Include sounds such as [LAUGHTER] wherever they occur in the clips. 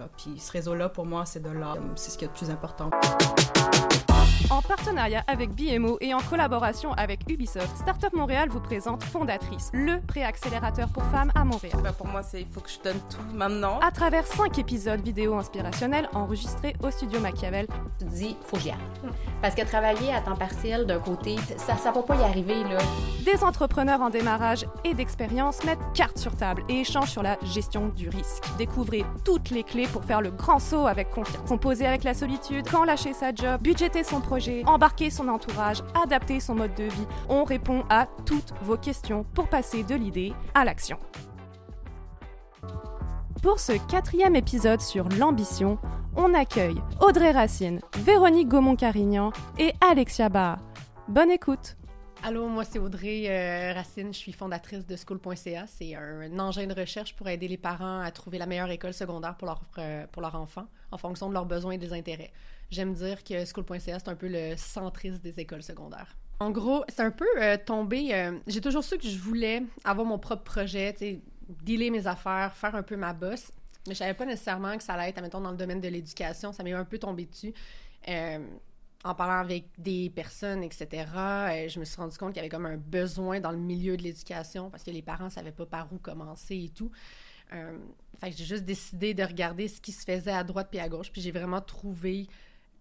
réseau-là. Puis ce réseau-là, pour moi, c'est de là. C'est ce qui est le plus important. En partenariat avec BMO et en collaboration avec Ubisoft, Startup Montréal vous présente Fondatrice, le préaccélérateur pour femmes à Montréal. Ben, pour moi, c'est il faut que je donne tout maintenant. À travers cinq épisodes vidéo inspirationnels enregistrés au studio Machiavel. Tu te dis, faut que j'y aille. Parce que travailler à temps partiel d'un côté, ça, ça va pas y arriver, là. Des entrepreneurs en démarrage et d'expérience mettent carte sur table et échangent sur la gestion du risque. Découvrez toutes les clés pour faire le grand saut avec confiance. Composer avec la solitude, quand lâcher sa job, budgéter son projet embarquer son entourage, adapter son mode de vie. On répond à toutes vos questions pour passer de l'idée à l'action. Pour ce quatrième épisode sur l'ambition, on accueille Audrey Racine, Véronique Gaumont-Carignan et Alexia Baha. Bonne écoute! Allô, moi c'est Audrey euh, Racine, je suis fondatrice de School.ca. C'est un engin de recherche pour aider les parents à trouver la meilleure école secondaire pour leur, euh, pour leur enfant en fonction de leurs besoins et des intérêts. J'aime dire que School.ca, c'est un peu le centrisme des écoles secondaires. En gros, c'est un peu euh, tombé. J'ai toujours su que je voulais avoir mon propre projet, dealer mes affaires, faire un peu ma bosse, mais je savais pas nécessairement que ça allait être, admettons, dans le domaine de l'éducation. Ça m'est un peu tombé dessus en parlant avec des personnes, etc., euh, je me suis rendu compte qu'il y avait comme un besoin dans le milieu de l'éducation parce que les parents ne savaient pas par où commencer et tout. Euh, j'ai juste décidé de regarder ce qui se faisait à droite puis à gauche, puis j'ai vraiment trouvé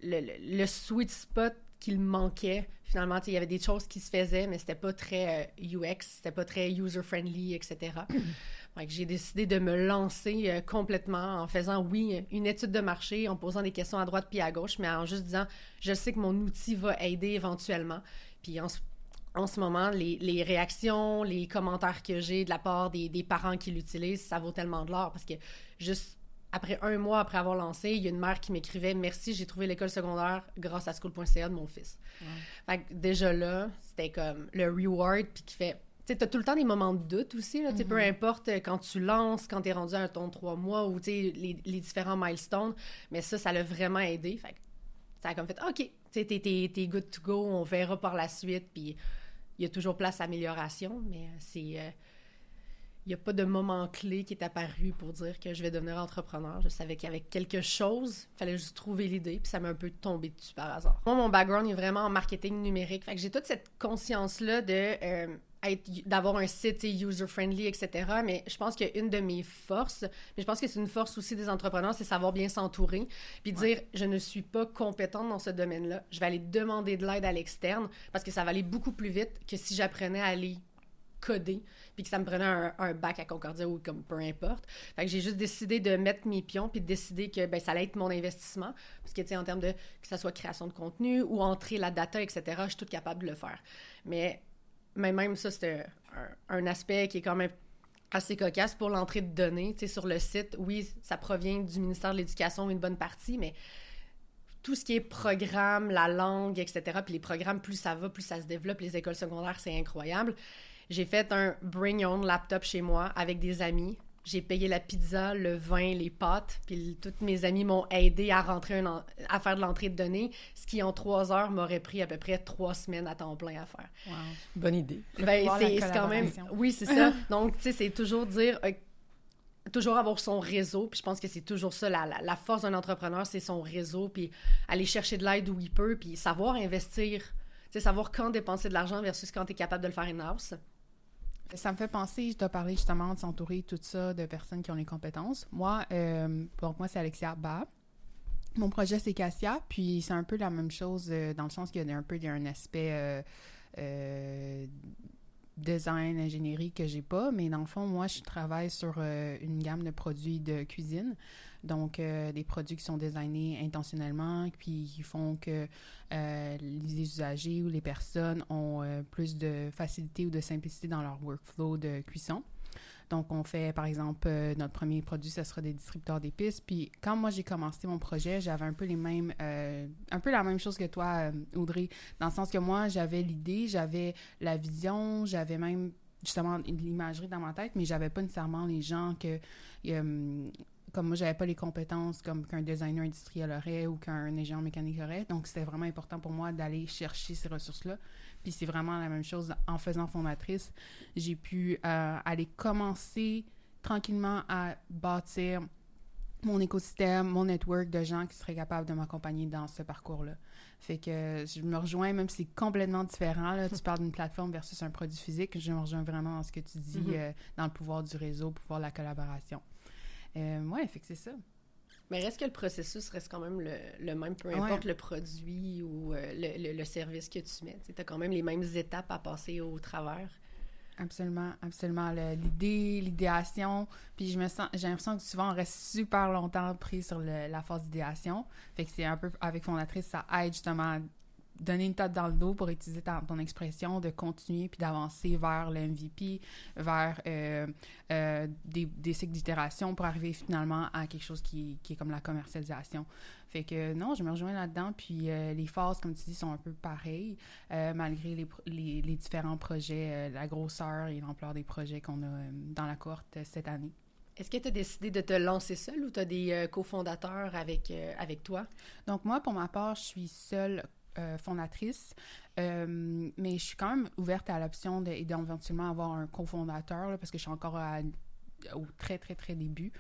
le, sweet spot qu'il manquait. Finalement, il y avait des choses qui se faisaient, mais c'était pas très UX, euh, c'était pas très user-friendly, etc. [CLEARS THROAT] j'ai décidé de me lancer euh, complètement en faisant, oui, une étude de marché, en posant des questions à droite puis à gauche, mais en juste disant, je sais que mon outil va aider éventuellement. Puis en, en ce moment, les, les, réactions, les commentaires que j'ai de la part des, des parents qui l'utilisent, ça vaut tellement de l'or parce que juste après un mois après avoir lancé, il y a une mère qui m'écrivait Merci, j'ai trouvé l'école secondaire grâce à school.ca de mon fils. Fait que déjà là, c'était comme le reward, puis qui fait tu as tout le temps des moments de doute aussi, là, peu mm-hmm. importe euh, quand tu lances, quand tu es rendu à un ton trois mois ou les, les différents milestones, mais ça, ça l'a vraiment aidé. Fait ça a comme fait, OK, tu es, good to go, on verra par la suite, puis il y a toujours place à amélioration, mais euh, c'est... euh, n'y a pas de moment clé qui est apparu pour dire que je vais devenir entrepreneur. Je savais qu'il y avait quelque chose, il fallait juste trouver l'idée, puis ça m'a un peu tombé dessus par hasard. Moi, mon background est vraiment en marketing numérique. Fait que j'ai toute cette conscience-là de d'avoir un site user-friendly, etc. Mais je pense qu'une de mes forces, mais je pense que c'est une force aussi des entrepreneurs, c'est savoir bien s'entourer, puis dire, je ne suis pas compétente dans ce domaine-là, je vais aller demander de l'aide à l'externe, parce que ça va aller beaucoup plus vite que si j'apprenais à aller coder, puis que ça me prenait un, bac à Concordia ou comme peu importe. Fait que j'ai juste décidé de mettre mes pions, puis de décider que ben, ça allait être mon investissement, parce que, tu sais, en termes de, que ça soit création de contenu ou entrer la data, etc., je suis toute capable de le faire. Mais même ça, c'est un, aspect qui est quand même assez cocasse pour l'entrée de données. Tu sais, sur le site, oui, ça provient du ministère de l'Éducation, une bonne partie, mais tout ce qui est programme, la langue, etc., puis les programmes, plus ça va, plus ça se développe, les écoles secondaires, c'est incroyable. J'ai fait un Bring Your Own Laptop chez moi avec des amis j'ai payé la pizza, le vin, les pâtes, puis toutes mes amis m'ont aidé à rentrer à faire de l'entrée de données, ce qui en trois heures m'aurait pris à peu près trois semaines à temps plein à faire. Wow. Bonne idée. Ben, c'est quand même. Oui, c'est ça. [LAUGHS] Donc, tu sais, c'est toujours dire. Euh, toujours avoir son réseau, puis je pense que c'est toujours ça, la, la, force d'un entrepreneur, c'est son réseau, puis aller chercher de l'aide où il peut, puis savoir investir, tu sais, savoir quand dépenser de l'argent versus quand tu es capable de le faire in-house. Ça me fait penser, je dois parler justement de s'entourer tout ça de personnes qui ont les compétences. Moi, euh, moi, c'est Alexia Ba. Mon projet, c'est Cassia, puis c'est un peu la même chose euh, dans le sens qu'il y a un peu un aspect euh, design, ingénierie que j'ai pas, mais dans le fond, moi, je travaille sur une gamme de produits de cuisine. Donc, euh, des produits qui sont designés intentionnellement, puis qui font que euh, les usagers ou les personnes ont euh, plus de facilité ou de simplicité dans leur workflow de cuisson. Donc, on fait, par exemple, notre premier produit, ce sera des distributeurs d'épices. Puis, quand moi, j'ai commencé mon projet, j'avais un peu les mêmes, un peu la même chose que toi, Audrey, dans le sens que moi, j'avais l'idée, j'avais la vision, j'avais même justement l'imagerie dans ma tête, mais j'avais pas nécessairement les gens que comme moi, j'avais pas les compétences comme qu'un designer industriel aurait ou qu'un ingénieur mécanique aurait. Donc, c'était vraiment important pour moi d'aller chercher ces ressources-là. Puis c'est vraiment la même chose en faisant fondatrice. J'ai pu euh, aller commencer tranquillement à bâtir mon écosystème, mon network de gens qui seraient capables de m'accompagner dans ce parcours-là. Fait que je me rejoins, même si c'est complètement différent. Là. Tu parles d'une plateforme versus un produit physique. Je me rejoins vraiment dans ce que tu dis, Mhm. euh, dans le pouvoir du réseau, pouvoir de la collaboration. Euh, ouais, fait que c'est ça. Mais reste que le processus reste quand même le, le même, peu importe le produit ou euh, le, le- le service que tu mets. Tu as quand même les mêmes étapes à passer au travers. Absolument, absolument. L'idée, l'idéation, puis je me sens, j'ai l'impression que souvent on reste super longtemps pris sur la phase d'idéation. Fait que c'est un peu avec fondatrice, ça aide justement à donner une tape dans le dos pour utiliser ta- ton expression, de continuer puis d'avancer vers le MVP, vers euh, euh, des, des cycles d'itération pour arriver finalement à quelque chose qui, qui est comme la commercialisation. Fait que non, je me rejoins là-dedans. Puis euh, les phases, comme tu dis, sont un peu pareilles, malgré les, les, les différents projets, la grosseur et l'ampleur des projets qu'on a dans la cohorte cette année. Est-ce que tu as décidé de te lancer seul ou tu as des euh, cofondateurs avec, euh, avec toi? Donc moi, pour ma part, je suis seule euh, fondatrice, euh, mais je suis quand même ouverte à l'option d'éventuellement avoir un cofondateur, parce que je suis encore au très, très, très début,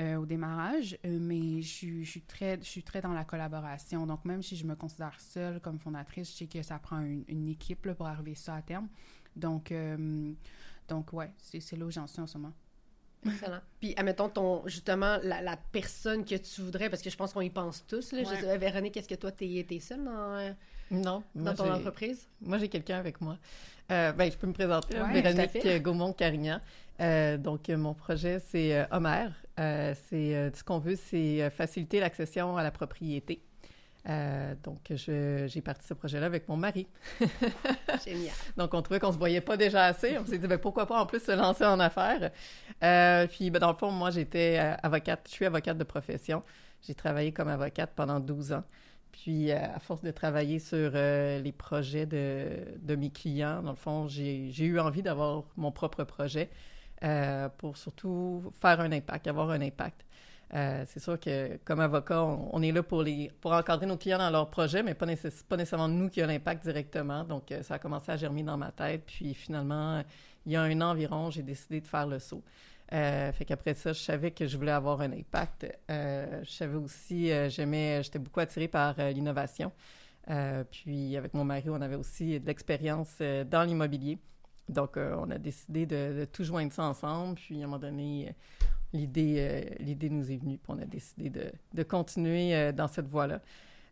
euh, au démarrage, euh, mais je, suis- très, je suis très dans la collaboration. Donc même si je me considère seule comme fondatrice, je sais que ça prend une, équipe pour arriver ça à terme. Donc, donc ouais, c'est là où j'en suis en ce moment. Excellent. Puis, admettons, ton, justement, la, la personne que tu voudrais, parce que je pense qu'on y pense tous. Là. Je Ouais. sais, Véronique, est-ce que toi, tu es, seule dans, euh, Non, dans moi, ton j'ai- entreprise? Moi, j'ai quelqu'un avec moi. Euh, ben, je peux me présenter. Ouais, Véronique fait. Gaumont-Carignan. Euh, donc, euh, mon projet, c'est euh, Homer. Euh, c'est, euh, ce qu'on veut, c'est euh, faciliter l'accession à la propriété. Euh, donc, j'ai parti ce projet-là avec mon mari. [LAUGHS] Génial. Donc, on trouvait qu'on se voyait pas déjà assez. On s'est dit, ben, pourquoi pas en plus se lancer en affaires. Euh, puis, ben, dans le fond, moi, j'étais euh, avocate. Je suis avocate de profession. J'ai travaillé comme avocate pendant 12 ans. Puis, à force de travailler sur euh, les projets de, de mes clients, dans le fond, j'ai eu envie d'avoir mon propre projet pour surtout faire un impact, avoir un impact. Euh, c'est sûr que comme avocat, on, est là pour, les, pour encadrer nos clients dans leurs projets, mais pas, nécess- pas nécessairement nous qui a l'impact directement. Donc, euh, ça a commencé à germer dans ma tête. Puis finalement, il y a un an environ, j'ai décidé de faire le saut. Euh, fait qu'après ça, je savais que je voulais avoir un impact. Euh, je savais aussi, j'aimais, j'étais beaucoup attirée par l'innovation. Puis avec mon mari, on avait aussi de l'expérience dans l'immobilier. Donc, on a décidé de, de tout joindre ça ensemble. Puis à un moment donné, l'idée, euh, l'idée nous est venue. Puis on a décidé de, de continuer euh, dans cette voie-là.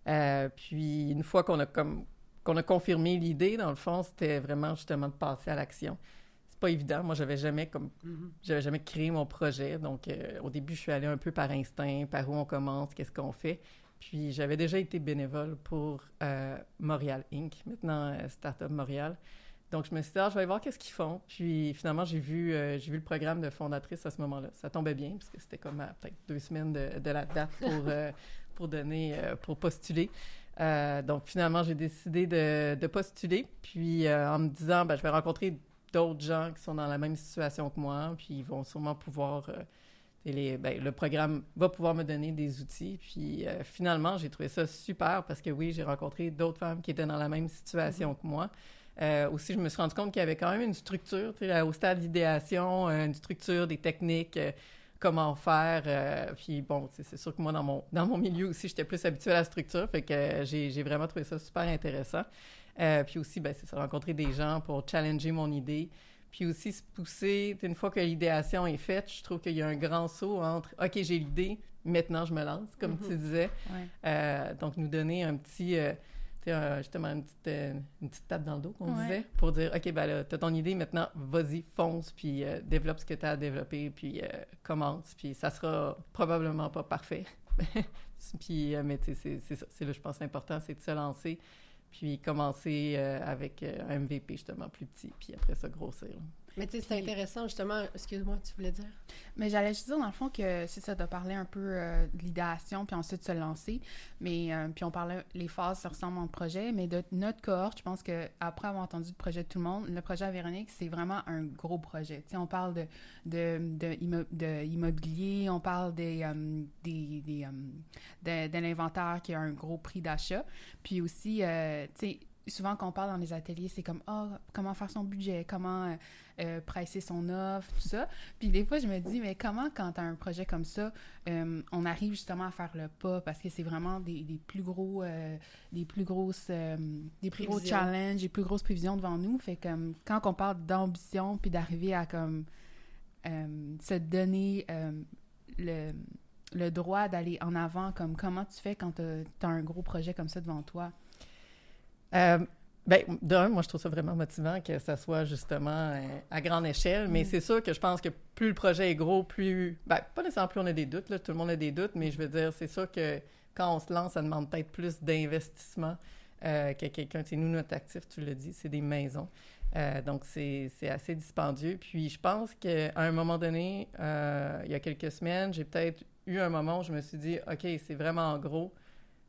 Euh, puis une fois qu'on a comme qu'on a confirmé l'idée, dans le fond, c'était vraiment justement de passer à l'action. C'est pas évident. Moi, j'avais jamais comme Mhm. j'avais jamais créé mon projet. Donc, au début, je suis allée un peu par instinct, par où on commence, qu'est-ce qu'on fait. Puis, j'avais déjà été bénévole pour Montréal Inc., maintenant Startup Montréal. Donc, je me suis dit, ah, je vais aller voir qu'est-ce qu'ils font. Puis, finalement, j'ai vu, euh, j'ai vu le programme de fondatrice à ce moment-là. Ça tombait bien, parce que c'était comme à peut-être deux semaines de, de la date pour, [LAUGHS] euh, pour donner, euh, pour postuler. Donc, finalement, j'ai décidé de, de postuler. Puis, en me disant, ben, je vais rencontrer d'autres gens qui sont dans la même situation que moi, puis ils vont sûrement pouvoir... les, ben, le programme va pouvoir me donner des outils. Puis euh, finalement, j'ai trouvé ça super parce que oui, j'ai rencontré d'autres femmes qui étaient dans la même situation que moi. Euh, aussi, je me suis rendu compte qu'il y avait quand même une structure, tu sais, au stade d'idéation, euh, une structure, des techniques, euh, comment faire. euh, puis bon, c'est sûr que moi, dans mon, [LAUGHS] dans mon milieu aussi, j'étais plus habituée à la structure, fait que j'ai vraiment trouvé ça super intéressant. Puis aussi, ben, c'est ça, rencontrer des gens pour challenger mon idée. Puis aussi se pousser, une fois que l'idéation est faite, je trouve qu'il y a un grand saut entre OK, j'ai l'idée, maintenant je me lance, comme tu disais. Ouais. Euh, donc, nous donner un petit, euh, justement, une petite, euh, une petite tape dans le dos, qu'on Ouais. disait, pour dire OK, ben là, t'as ton idée, maintenant, vas-y, fonce, puis euh, développe ce que tu as à développer, puis euh, commence, puis ça sera probablement pas parfait. [LAUGHS] puis, mais tu sais, c'est- c'est ça, c'est là, je pense, important, c'est de se lancer, puis commencer avec un MVP, justement, plus petit, puis après ça, grossir. là. Mais tu sais, c'est intéressant, justement. Excuse-moi, tu voulais dire? Mais j'allais juste dire, dans le fond, que c'est ça, de parler un peu euh, de l'idéation, puis ensuite se lancer. Mais, euh, puis on parlait, les phases se ressemblent en projet, mais de notre cohorte, je pense que après avoir entendu le projet de tout le monde, le projet à Véronique, c'est vraiment un gros projet. Tu sais, on parle de, de, de, de immobilier, on parle des, euh, des, des, de, de l'inventaire qui a un gros prix d'achat. Puis aussi, tu sais, souvent quand on parle dans les ateliers, c'est comme oh, comment faire son budget, comment euh, euh, presser son offre, tout ça. Puis des fois, je me dis mais comment quand tu as un projet comme ça, euh, on arrive justement à faire le pas parce que c'est vraiment des, des, plus gros des plus grosses des plus gros challenges, des plus grosses prévisions devant nous. Fait comme quand on parle d'ambition puis d'arriver à comme se donner le le droit d'aller en avant, comme comment tu fais quand tu as, un gros projet comme ça devant toi? Euh, ben, d'un, moi, je trouve ça vraiment motivant que ça soit justement euh, à grande échelle, mais mm. c'est sûr que je pense que plus le projet est gros, plus. Ben, pas nécessairement plus on a des doutes, là, tout le monde a des doutes, mais je veux dire, c'est sûr que quand on se lance, ça demande peut-être plus d'investissement euh, que quelqu'un. Tu sais, nous, notre actif, tu le dis, c'est des maisons. Euh, donc, c'est assez dispendieux. Puis, je pense qu'à un moment donné, il y a quelques semaines, j'ai peut-être eu un moment où je me suis dit, OK, c'est vraiment gros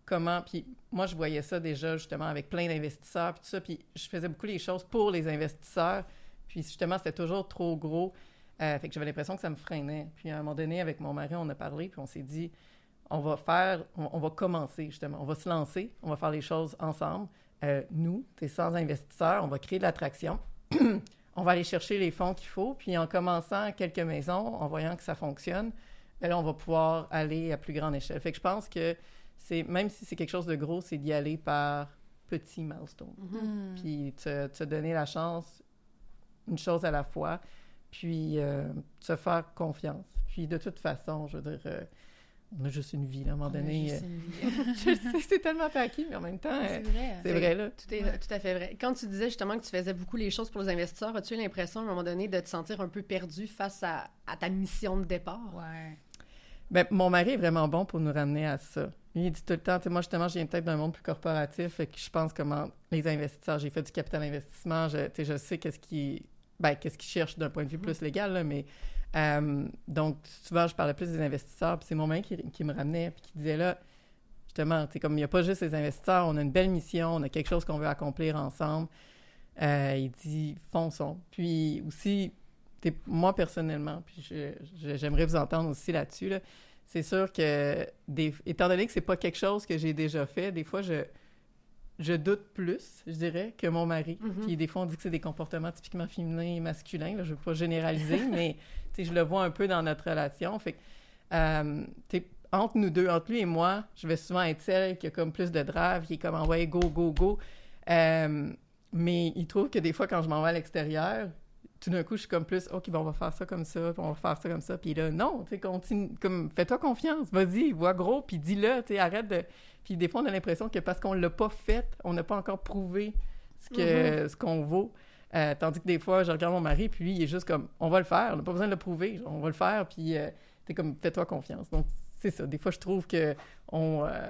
comment. Puis moi, je voyais ça déjà justement avec plein d'investisseurs, puis tout ça. Puis je faisais beaucoup les choses pour les investisseurs. Puis justement, c'était toujours trop gros. Euh, fait que j'avais l'impression que ça me freinait. Puis à un moment donné, avec mon mari, on a parlé, puis on s'est dit, on va faire, on, va commencer justement, on va se lancer, on va faire les choses ensemble. Euh, nous, t'es sans investisseurs, on va créer de l'attraction. [CLEARS THROAT] on va aller chercher les fonds qu'il faut, puis en commençant quelques maisons, en voyant que ça fonctionne, ben là, on va pouvoir aller à plus grande échelle. Fait que je pense que c'est même si c'est quelque chose de gros, c'est d'y aller par petits milestones. Mm-hmm. Puis te, te, donner la chance, une chose à la fois, puis euh, te faire confiance. Puis de toute façon, je veux dire, euh, on a juste une vie, là, à un moment donné. Euh, [LAUGHS] c'est tellement acquis, mais en même temps, c'est vrai. C'est vrai, là. Tout, est, tout à fait vrai. Quand tu disais justement que tu faisais beaucoup les choses pour les investisseurs, as-tu eu l'impression, à un moment donné, de te sentir un peu perdu face à, à ta mission de départ? Ouais. Ben, mon mari est vraiment bon pour nous ramener à ça. Il dit tout le temps, moi, justement, je viens peut-être d'un monde plus corporatif, je pense comment les investisseurs, j'ai fait du capital investissement, je, sais ben, qu'est-ce qu'ils cherchent d'un point de vue plus légal, mais euh, donc, souvent, je parlais plus des investisseurs, puis c'est mon mari qui, me ramenait, puis qui disait là, justement, comme il n'y a pas juste les investisseurs, on a une belle mission, on a quelque chose qu'on veut accomplir ensemble. Euh, il dit fonçons. Puis aussi, moi personnellement, puis j'aimerais vous entendre aussi là-dessus, c'est sûr que, des, étant donné que c'est pas quelque chose que j'ai déjà fait, des fois, je, je doute plus, je dirais, que mon mari. Mm-hmm. Puis des fois, on dit que c'est des comportements typiquement féminins et masculins. Là, je veux pas généraliser, [LAUGHS] mais je le vois un peu dans notre relation. Fait que, euh, entre nous deux, entre lui et moi, je vais souvent être celle qui a comme plus de drive, qui est comme en ouais, go, go, go. Euh, mais il trouve que des fois, quand je m'en vais à l'extérieur, tout d'un coup, je suis comme plus, OK, bon, on va faire ça comme ça, puis on va faire ça comme ça. Puis là, non, tu sais, continue, comme, fais-toi confiance, vas-y, vois gros, puis dis-le, tu sais, arrête de. Puis des fois, on a l'impression que parce qu'on l'a pas fait, on n'a pas encore prouvé ce que mm-hmm. ce qu'on vaut. Euh, tandis que des fois, je regarde mon mari, puis lui, il est juste comme, on va le faire, on n'a pas besoin de le prouver, on va le faire, puis euh, tu comme, fais-toi confiance. Donc, c'est ça. Des fois, je trouve que on, euh,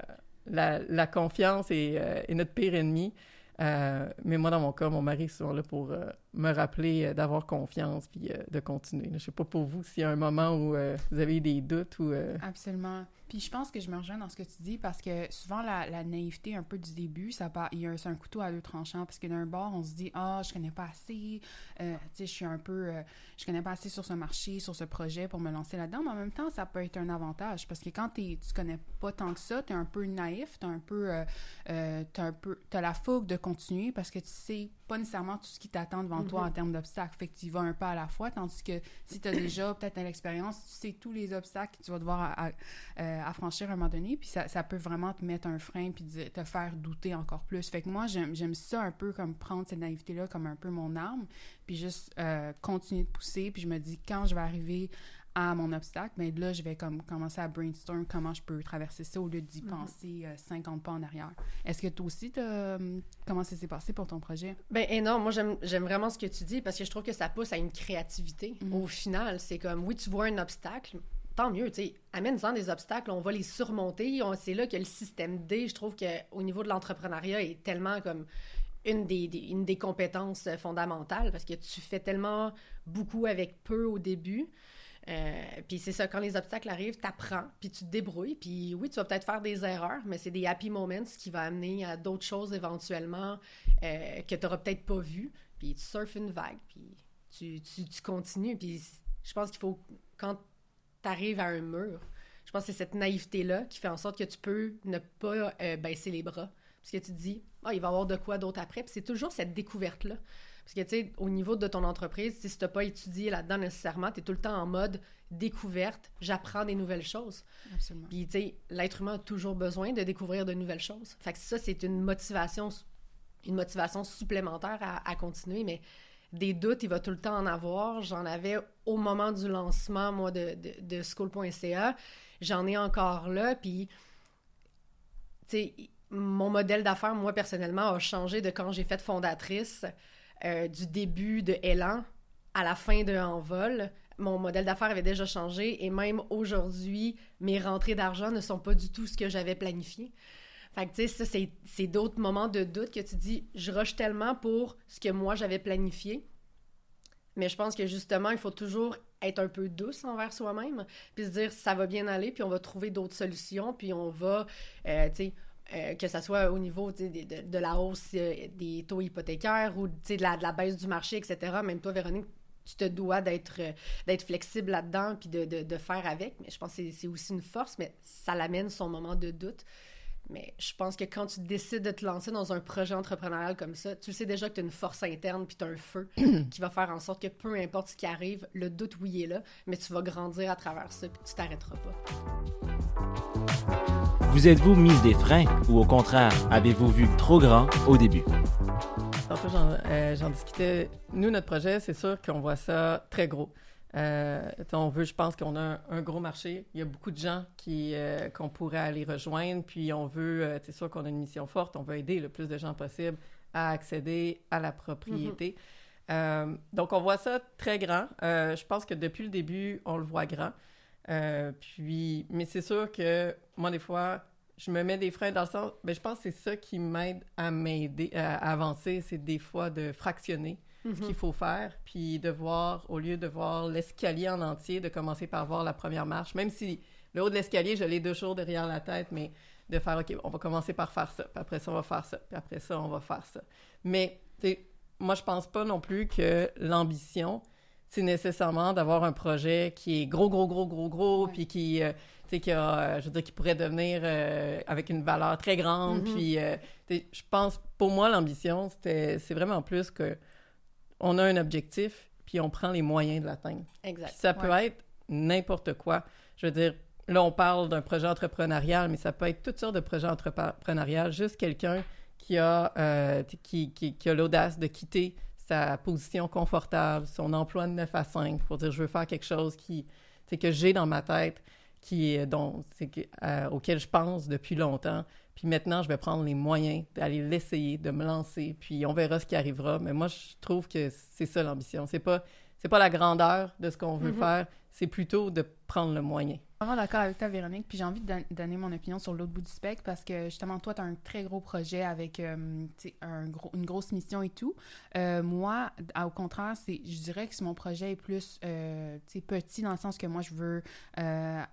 la, la, confiance est, est, notre pire ennemi. Euh, mais moi, dans mon cas, mon mari est souvent là pour euh, me rappeler euh, d'avoir confiance puis de continuer. Je ne sais pas pour vous s'il y a un moment où vous avez des doutes ou... Absolument. Puis je pense que je me rejoins dans ce que tu dis parce que souvent la, naïveté un peu du début, ça a un, couteau à deux tranchants parce que d'un bord on se dit ah je connais pas assez, euh, tu sais je suis un peu, euh, je connais pas assez sur ce marché, sur ce projet pour me lancer là-dedans, mais en même temps ça peut être un avantage parce que quand tu tu connais pas tant que ça, tu es un peu naïf, tu un peu, euh, euh un peu, t'as la fougue de continuer parce que tu sais pas nécessairement tout ce qui t'attend devant toi en mm-hmm. termes d'obstacles, fait que tu y vas un pas à la fois, tandis que si tu as déjà [COUGHS] peut-être l'expérience, tu sais tous les obstacles que tu vas devoir euh, à, franchir à un moment donné, puis ça, ça, peut vraiment te mettre un frein puis te faire douter encore plus. Fait que moi, j'aime ça un peu comme prendre cette naïveté-là comme un peu mon arme, puis juste euh, continuer de pousser, puis je me dis, quand je vais arriver à mon obstacle, mais là, je vais comme commencer à brainstorm comment je peux traverser ça au lieu d'y mhm. penser 50 euh, pas en arrière. Est-ce que toi aussi, euh, comment ça s'est passé pour ton projet? Ben énorme. Moi, j'aime vraiment ce que tu dis parce que je trouve que ça pousse à une créativité. Mhm. Au final, c'est comme, oui, tu vois un obstacle, tant mieux, tu sais, amène-en des obstacles, on va les surmonter. C'est là que le système D, je trouve qu'au niveau de l'entrepreneuriat, est tellement comme une des, une des compétences fondamentales parce que tu fais tellement beaucoup avec peu au début. Euh, puis c'est ça, quand les obstacles arrivent, tu apprends, puis tu te débrouilles. Puis oui, tu vas peut-être faire des erreurs, mais c'est des happy moments qui vont amener à d'autres choses éventuellement euh, que tu peut-être pas vues. Puis tu surfes une vague, puis tu, tu, continues. Puis je pense qu'il faut, quand tu arrives à un mur, je pense que c'est cette naïveté-là qui fait en sorte que tu peux ne pas euh, baisser les bras Parce tu te dis, ah, il va y avoir de quoi d'autre après. Puis c'est toujours cette découverte-là. Parce que, tu sais, au niveau de ton entreprise, si tu n'as pas étudié là-dedans nécessairement, tu es tout le temps en mode découverte, j'apprends des nouvelles choses. Absolument. Puis, tu sais, l'être humain a toujours besoin de découvrir de nouvelles choses. Fait que ça, c'est une motivation, une motivation supplémentaire à, à continuer, mais des doutes, il va tout le temps en avoir. J'en avais au moment du lancement, moi, de, de, de school.ca. J'en ai encore là, puis, tu sais, mon modèle d'affaires, moi, personnellement, a changé de quand j'ai fait fondatrice, euh, du début de Elan à la fin de Envol. Mon modèle d'affaires avait déjà changé et même aujourd'hui, mes rentrées d'argent ne sont pas du tout ce que j'avais planifié. Fait que, tu sais, c'est d'autres moments de doute que tu dis, je rush tellement pour ce que moi j'avais planifié. Mais je pense que justement, il faut toujours être un peu douce envers soi-même, puis se dire, ça va bien aller, puis on va trouver d'autres solutions, puis on va, euh, tu sais, euh, que ce soit au niveau de, de, de, la hausse euh, des taux hypothécaires ou de la, de la baisse du marché, etc. Même toi, Véronique, tu te dois d'être euh, d'être flexible là-dedans puis de, de, de, faire avec. Mais je pense que c'est aussi une force, mais ça l'amène son moment de doute. Mais je pense que quand tu décides de te lancer dans un projet entrepreneurial comme ça, tu sais déjà que tu as une force interne puis tu as un feu [CLEARS THROAT] qui va faire en sorte que peu importe ce qui arrive, le doute, oui, est là, mais tu vas grandir à travers ça puis tu t'arrêteras pas. Vous êtes-vous mise des freins ou au contraire, avez-vous vu trop grand au début? J'en euh, discutais. Nous, notre projet, c'est sûr qu'on voit ça très gros. Euh, on veut, je pense qu'on a un, gros marché. Il y a beaucoup de gens qui euh, qu'on pourrait aller rejoindre. Puis on veut, euh, c'est sûr qu'on a une mission forte. On veut aider le plus de gens possible à accéder à la propriété. Mm-hmm. donc on voit ça très grand. je pense que depuis le début, on le voit grand. Euh, puis, mais c'est sûr que moi, des fois, je me mets des freins dans le sens, mais ben, je pense que c'est ça qui m'aide à m'aider, à avancer, c'est des fois de fractionner ce qu'il mhm. faut faire, puis de voir, au lieu de voir l'escalier en entier, de commencer par voir la première marche, même si le haut de l'escalier, je l'ai deux jours derrière la tête, mais de faire, OK, on va commencer par faire ça, puis après ça, on va faire ça, puis après ça, on va faire ça. Mais, tu sais, moi, je pense pas non plus que l'ambition, c'est nécessairement d'avoir un projet qui est gros, gros, gros, gros, gros, puis qui, euh, sais, qui a, euh, je veux dire, qui pourrait devenir euh, avec une valeur très grande. Mm-hmm. Puis, je pense, pour moi, l'ambition, c'était, c'est vraiment plus que on a un objectif, puis on prend les moyens de l'atteindre. Exact. ça peut être n'importe quoi. Je veux dire, là, on parle d'un projet entrepreneurial, mais ça peut être toutes sortes de projets entrepreneuriales. Juste quelqu'un qui a, qui, qui, qui a l'audace de quitter sa position confortable, son emploi de 9 à 5 pour dire je veux faire quelque chose qui, que j'ai dans ma tête, qui est, dont, euh, auquel je pense depuis longtemps. Puis maintenant, je vais prendre les moyens d'aller l'essayer, de me lancer, puis on verra ce qui arrivera. Mais moi, je trouve que c'est ça l'ambition. C'est pas, c'est pas la grandeur de ce qu'on veut mm-hmm. faire, c'est plutôt de prendre le moyen vraiment d'accord avec toi, Véronique. Puis j'ai envie de donner mon opinion sur l'autre bout du spectre parce que justement, toi, tu as un très gros projet avec euh, une grosse mission et tout. Euh, moi, au contraire, c'est, je dirais que mon projet est plus euh, petit dans le sens que moi, je veux euh,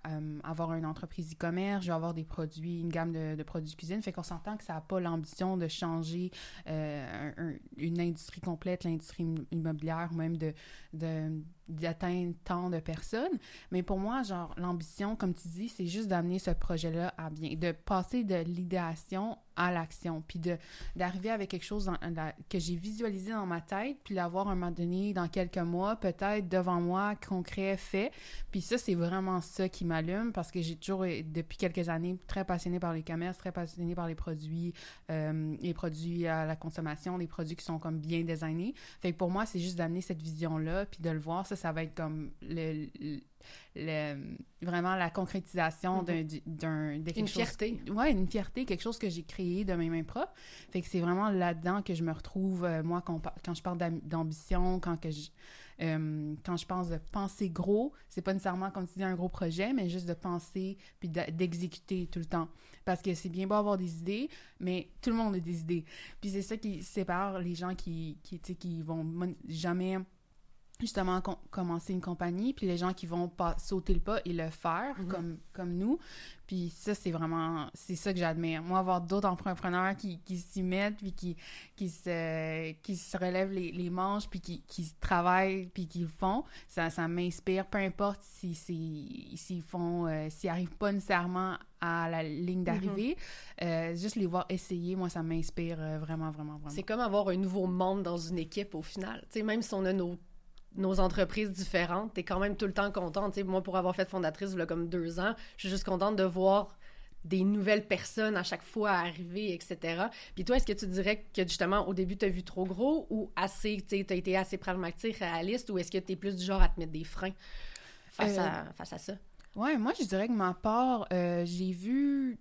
avoir une entreprise e-commerce, je veux avoir des produits, une gamme de, de produits cuisine. Fait qu'on s'entend que ça n'a pas l'ambition de changer une industrie complète, l'industrie immobilière ou même de d'atteindre tant de personnes. Mais pour moi, genre, l'ambition, comme tu dis, c'est juste d'amener ce projet-là à bien, de passer de l'idéation à l'action, puis d'arriver avec quelque chose que j'ai visualisé dans ma tête, puis l'avoir un moment donné, dans quelques mois, peut-être devant moi, concret, fait. Puis ça, c'est vraiment ça qui m'allume, parce que j'ai toujours, depuis quelques années, très passionnée par les commerces, très passionnée par les produits, euh, les produits à la consommation, des produits qui sont comme bien designés. Fait que pour moi, c'est juste d'amener cette vision-là, puis de le voir, ça, ça va être comme le, vraiment la concrétisation mm-hmm. d'un, d'un une fierté. Ouais une fierté quelque chose que j'ai créé de mes mains propres. Fait que c'est vraiment là-dedans que je me retrouve euh, moi quand, quand je parle d'ambition quand que je euh, quand je pense de penser gros c'est pas nécessairement comme tu dis un gros projet mais juste de penser puis d'exécuter tout le temps. Parce que c'est bien beau avoir des idées mais tout le monde a des idées. Puis c'est ça qui sépare les gens qui qui qui vont jamais justement commencer une compagnie, puis les gens qui vont pas sauter le pas et le faire mhm. comme, comme nous. Puis ça, c'est vraiment, c'est ça que j'admire. Moi, avoir d'autres entrepreneurs qui, qui s'y mettent, puis qui, qui, se, qui se relèvent les, les manches, puis qui, qui travaillent, puis qui le font, ça, ça m'inspire, peu importe s'ils si, si, font, euh, s'ils arrivent pas nécessairement à la ligne d'arrivée. Euh, juste les voir essayer, moi, ça m'inspire euh, vraiment, vraiment, vraiment. C'est comme avoir un nouveau monde dans une équipe au final. Tu sais, même si on a nos, nos entreprises différentes, t'es quand même tout le temps contente. Moi, pour avoir fait fondatrice, il y a comme deux ans, je suis juste contente de voir des nouvelles personnes à chaque fois arriver, etc. Puis toi, est-ce que tu dirais que justement, au début, tu as vu trop gros ou assez, tu as été assez pragmatique, réaliste, ou est-ce que tu es plus du genre à te mettre des freins face, Euh, à, face à ça? Ouais, moi, je dirais que ma part, euh, j'ai vu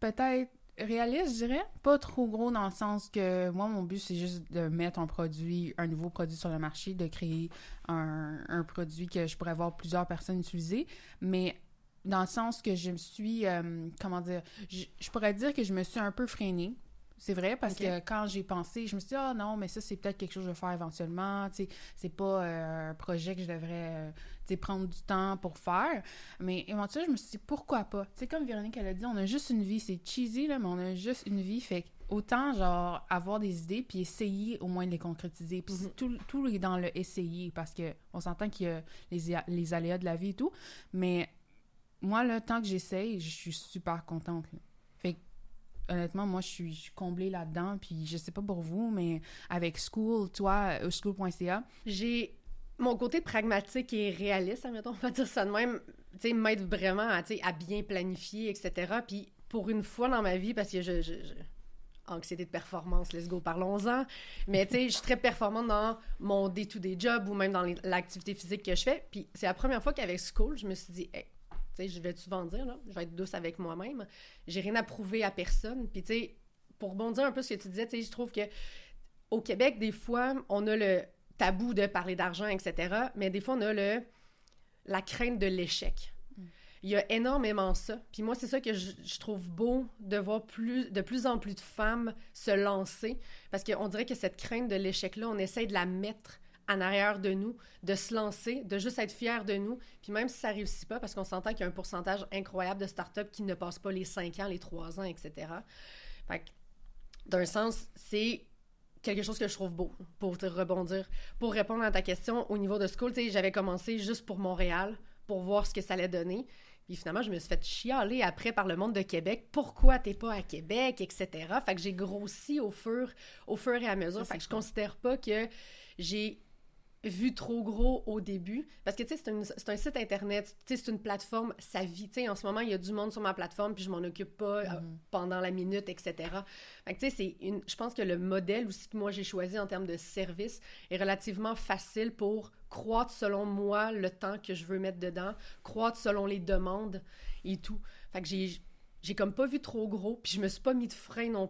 peut-être réaliste, je dirais. Pas trop gros dans le sens que moi, mon but, c'est juste de mettre un produit, un nouveau produit sur le marché, de créer un, un produit que je pourrais voir plusieurs personnes utiliser. Mais dans le sens que je me suis, euh, comment dire, je, je pourrais dire que je me suis un peu freinée. C'est vrai, parce que quand j'ai pensé, je me suis dit, ah non, mais ça, c'est peut-être quelque chose que je vais faire éventuellement. Tu sais, c'est pas euh, un projet que je devrais euh, prendre du temps pour faire. Mais éventuellement, je me suis dit, pourquoi pas? Tu sais, comme Véronique, elle a dit, on a juste une vie. C'est cheesy, là, mais on a juste une vie. Fait que autant, genre, avoir des idées, puis essayer au moins de les concrétiser. Puis c'est tout, tout est dans le essayer, parce que on s'entend qu'il y a les, les aléas de la vie et tout. Mais moi, là, tant que j'essaye, je suis super contente. là. Honnêtement, moi, je suis, comblée là-dedans. Puis je sais pas pour vous, mais avec School, toi, euh, school.ca, J'ai mon côté pragmatique et réaliste, admettons, on va dire ça de même, tu sais, m'aide vraiment à, à bien planifier, etc. Puis pour une fois dans ma vie, parce que je... je, anxiété de performance, let's go, parlons-en. Mais tu sais, je suis très performante dans mon day-to-day job ou même dans l'activité physique que je fais. Puis c'est la première fois qu'avec School, je me suis dit, hey, je vais souvent dire, là, je vais être douce avec moi-même. J'ai rien à prouver à personne. Puis tu sais, pour rebondir un peu ce que tu disais, tu sais, je trouve que au Québec, des fois, on a le tabou de parler d'argent, etc. Mais des fois, on a le la crainte de l'échec. Il y a énormément ça. Puis moi, c'est ça que je, je trouve beau de voir plus, de plus en plus de femmes se lancer. Parce qu'on dirait que cette crainte de l'échec-là, on essaye de la mettre en arrière de nous, de se lancer, de juste être fier de nous. Puis même si ça réussit pas, parce qu'on s'entend qu'il y a un pourcentage incroyable de startups qui ne passent pas les 5 ans, les 3 ans, etc. Fait que, d'un sens, c'est quelque chose que je trouve beau pour te rebondir. Pour répondre à ta question, au niveau de school, j'avais commencé juste pour Montréal, pour voir ce que ça allait donner. Puis finalement, je me suis fait chialer après par le monde de Québec. Pourquoi t'es pas à Québec, etc. Fait que j'ai grossi au fur, au fur et à mesure. fait que je considère pas que j'ai vu trop gros au début. Parce que, tu sais, c'est un, site Internet, tu sais, c'est une plateforme, ça vit. Tu sais, en ce moment, il y a du monde sur ma plateforme, puis je m'en occupe pas euh, pendant la minute, etc. Fait que, tu sais, c'est une... Je pense que le modèle aussi que moi, j'ai choisi en termes de service est relativement facile pour croître selon moi le temps que je veux mettre dedans, croître selon les demandes et tout. Fait que j'ai... J'ai comme pas vu trop gros, puis je me suis pas mis de frein non,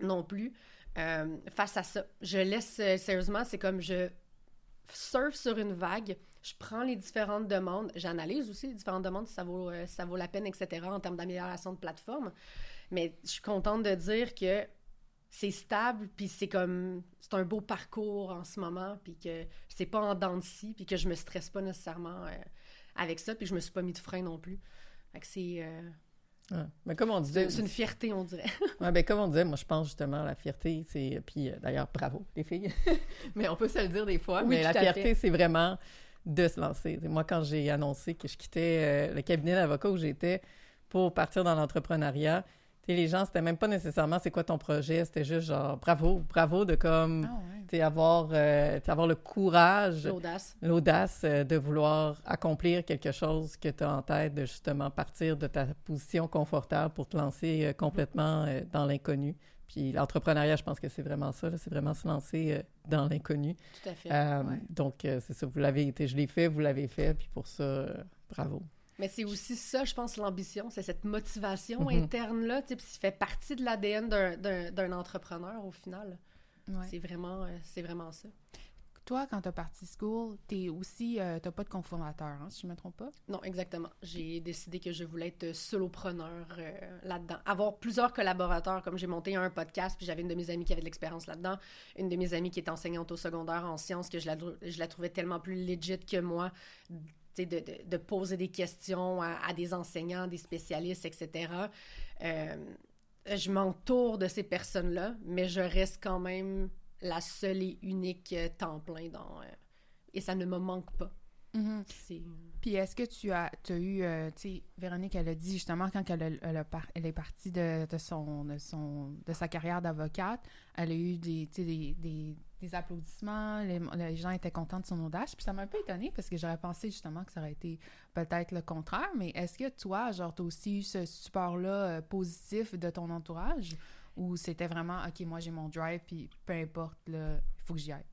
non plus euh, face à ça. Je laisse, euh, sérieusement, c'est comme je surfe sur une vague, je prends les différentes demandes, j'analyse aussi les différentes demandes si ça vaut, euh, ça vaut la peine, etc., en termes d'amélioration de plateforme. Mais je suis contente de dire que c'est stable, puis c'est comme, c'est un beau parcours en ce moment, puis que c'est pas en dents de scie, puis que je me stresse pas nécessairement euh, avec ça, puis je me suis pas mis de frein non plus. Fait que c'est, euh, Mais comme on disait, c'est une fierté, on dirait. [LAUGHS] Ouais, ben comme on disait, moi je pense justement la fierté, c'est puis euh, d'ailleurs bravo les filles, [LAUGHS] mais on peut se le dire des fois, Oui, mais la à fierté c'est vraiment de se lancer. Moi quand j'ai annoncé que je quittais euh, le cabinet d'avocat où j'étais pour partir dans l'entrepreneuriat, les gens c'était même pas nécessairement c'est quoi ton projet, c'était juste genre bravo, bravo de comme Ah ouais. t'sais, avoir euh, t'sais, avoir le courage L'audace. l'audace euh, de vouloir accomplir quelque chose que tu as en tête, de justement partir de ta position confortable pour te lancer euh, complètement euh, dans l'inconnu. Puis l'entrepreneuriat, je pense que c'est vraiment ça, c'est vraiment se lancer dans l'inconnu. Tout à fait. Ouais. Donc, c'est ça, vous l'avez été, je l'ai fait, vous l'avez fait, puis pour ça, bravo. Mais c'est aussi ça, je pense, l'ambition, c'est cette motivation Mhm. interne-là, tu sais, ça fait partie de l'ADN d'un- entrepreneur, au final. Ouais. C'est vraiment, euh, c'est vraiment ça. Toi, quand t'as parti school, t'es aussi, euh, t'as pas de cofondateur, hein, si je me trompe pas? Non, exactement. J'ai décidé que je voulais être solopreneur euh, là-dedans. Avoir plusieurs collaborateurs, comme j'ai monté un podcast, puis j'avais une de mes amies qui avait de l'expérience là-dedans, une de mes amies qui est enseignante au secondaire en sciences, que je la, je la trouvais tellement plus legit que moi, tu de, de, de poser des questions à, à des enseignants, des spécialistes, etc. Euh, je m'entoure de ces personnes-là, mais je reste quand même la seule et unique euh, temps plein dans... euh, et ça ne me manque pas. Mhm. C'est... Puis est-ce que tu as, eu, euh, tu sais, Véronique, elle a dit justement quand elle, a- elle, a par- elle est partie de, de son, de son, de sa carrière d'avocate, elle a eu des, des applaudissements, les, les gens étaient contents de son audace. Puis ça m'a un peu étonnée parce que j'aurais pensé justement que ça aurait été peut-être le contraire. Mais est-ce que toi, genre, tu as aussi eu ce support-là euh, positif de ton entourage? Ou c'était vraiment, OK, moi j'ai mon drive, puis peu importe, là, il faut que j'y aille?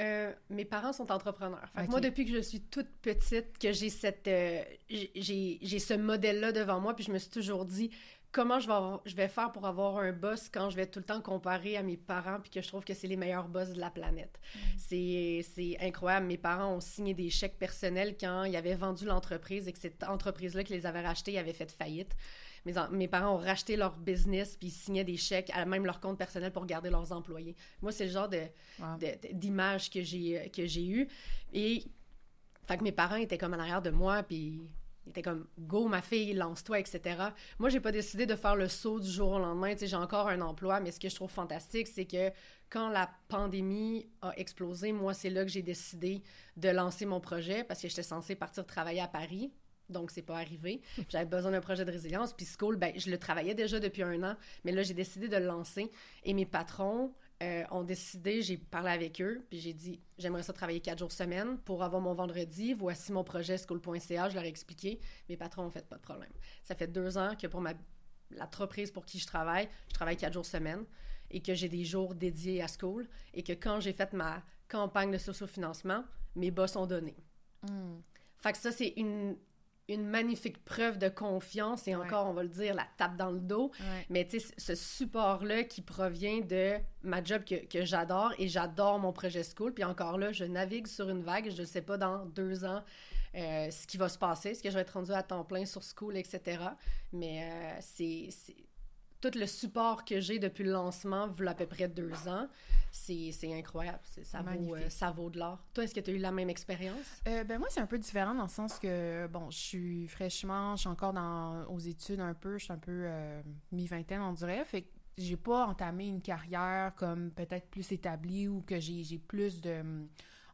Euh, mes parents sont entrepreneurs. Fait que moi, depuis que je suis toute petite, que j'ai cette, euh, j'ai ce modèle-là devant moi, puis je me suis toujours dit comment je vais, avoir- je vais faire pour avoir un boss quand je vais tout le temps comparer à mes parents, puis que je trouve que c'est les meilleurs boss de la planète. C'est c'est incroyable. Mes parents ont signé des chèques personnels quand ils avaient vendu l'entreprise et que cette entreprise-là qui les avait rachetés avait fait faillite. Mes, mes parents ont racheté leur business puis ils signaient des chèques à même leur compte personnel pour garder leurs employés. Moi, c'est le genre de, Wow. de- de- d'image que j'ai euh, que j'ai eu et fait que mes parents étaient comme en arrière de moi puis ils étaient comme go ma fille lance-toi etc moi j'ai pas décidé de faire le saut du jour au lendemain tu sais j'ai encore un emploi mais ce que je trouve fantastique c'est que quand la pandémie a explosé moi c'est là que j'ai décidé de lancer mon projet parce que j'étais censée partir travailler à Paris donc c'est pas arrivé. [LAUGHS] J'avais besoin d'un projet de résilience. Puis School, ben, je le travaillais déjà depuis un an, mais là, j'ai décidé de le lancer. Et mes patrons euh, ont décidé, j'ai parlé avec eux, puis j'ai dit, j'aimerais ça travailler quatre jours semaine pour avoir mon vendredi. Voici mon projet school.ca. Je leur ai expliqué. Mes patrons ont fait pas de problème. Ça fait deux ans que pour ma l'entreprise pour qui je travaille, je travaille quatre jours semaine et que j'ai des jours dédiés à School et que quand j'ai fait ma campagne de sociofinancement, mes boss ont donné. Hmm. Fait que ça, c'est une, une magnifique preuve de confiance et Ouais. encore, on va le dire, la tape dans le dos. Ouais. Mais tu sais, ce support-là qui provient de ma job que, que j'adore et j'adore mon projet school. Puis encore là, je navigue sur une vague. Je ne sais pas dans deux ans euh, ce qui va se passer, est-ce que je vais être rendue à temps plein sur school, etc. Mais euh, c'est- tout le support que j'ai depuis le lancement, voilà à peu près deux ans, c'est incroyable. Ça vaut, euh, ça vaut de l'or. Toi, est-ce que tu as eu la même expérience? Euh, ben moi, c'est un peu différent dans le sens que, bon, je suis fraîchement, je suis encore dans, aux études un peu, je suis un peu euh, mi-vingtaine, on dirait. Fait que j'ai pas entamé une carrière comme peut-être plus établie ou que j'ai plus de,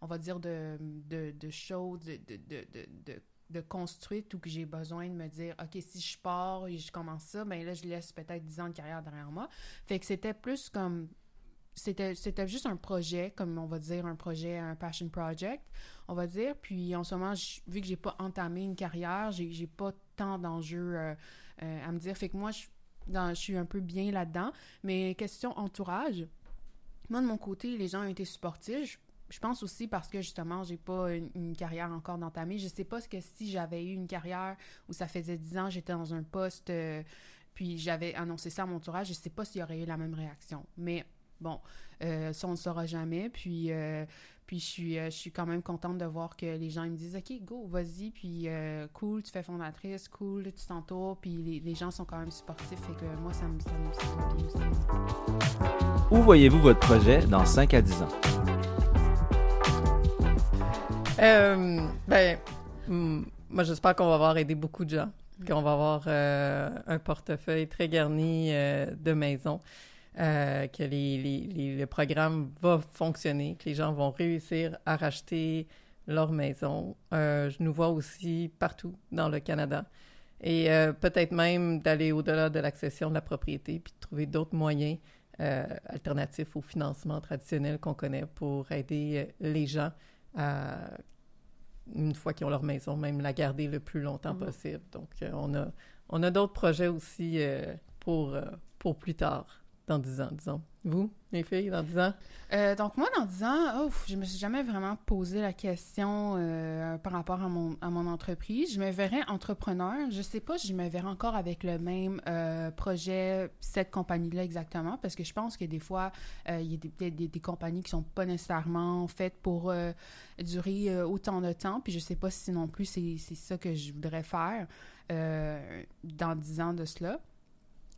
on va dire, de, de, de choses, de, de, de, de, de, construites ou que j'ai besoin de me dire, OK, si je pars et je commence ça, ben là, je laisse peut-être 10 ans de carrière derrière moi. Fait que c'était plus comme c'était c'était juste un projet comme on va dire un projet un passion project on va dire. Puis en ce moment vu que j'ai pas entamé une carrière j'ai j'ai pas tant d'enjeux euh, euh, à me dire. Fait que moi je dans- je suis un peu bien là-dedans. Mais question entourage moi de mon côté les gens ont été supportifs je pense aussi parce que justement j'ai pas une, carrière encore d'entamer je sais pas ce que si j'avais eu une carrière où ça faisait 10 ans j'étais dans un poste euh, puis j'avais annoncé ça à mon entourage je sais pas s'il y aurait eu la même réaction mais Bon, euh, ça, on ne saura jamais. Puis, euh, je, suis, quand même contente de voir que les gens me disent OK, go, vas-y. Puis, cool, tu fais fondatrice, cool, tu t'entoures. Puis, les, gens sont quand même sportifs. Fait que moi, ça me, ça aussi. Où voyez-vous votre projet dans 5 à 10 ans? Euh, ben, moi, j'espère qu'on va avoir aidé beaucoup de gens, qu'on va avoir euh, un portefeuille très garni euh, de maisons, que les, le programme va fonctionner, que les gens vont réussir à racheter leur maison. Je nous vois aussi partout dans le Canada. Et peut-être même d'aller au-delà de l'accession de la propriété, puis de trouver d'autres moyens alternatifs au financement traditionnel qu'on connaît pour aider les gens à, une fois qu'ils ont leur maison, même la garder le plus longtemps Mhm. possible. Donc, euh, on a, on a d'autres projets aussi euh, pour, euh, pour plus tard, dans 10 ans, disons. Vous, les filles, dans 10 ans? Euh, donc, moi, dans 10 ans, ouf, je me suis jamais vraiment posé la question euh, par rapport à mon, à mon entreprise. Je me verrais entrepreneur. Je sais pas si je me verrais encore avec le même euh, projet, cette compagnie-là exactement, parce que je pense que des fois, il y a des- peut-être des, des compagnies qui sont pas nécessairement faites pour durer autant de temps. Puis je sais pas si non plus c'est ça que je voudrais faire dans 10 ans de cela.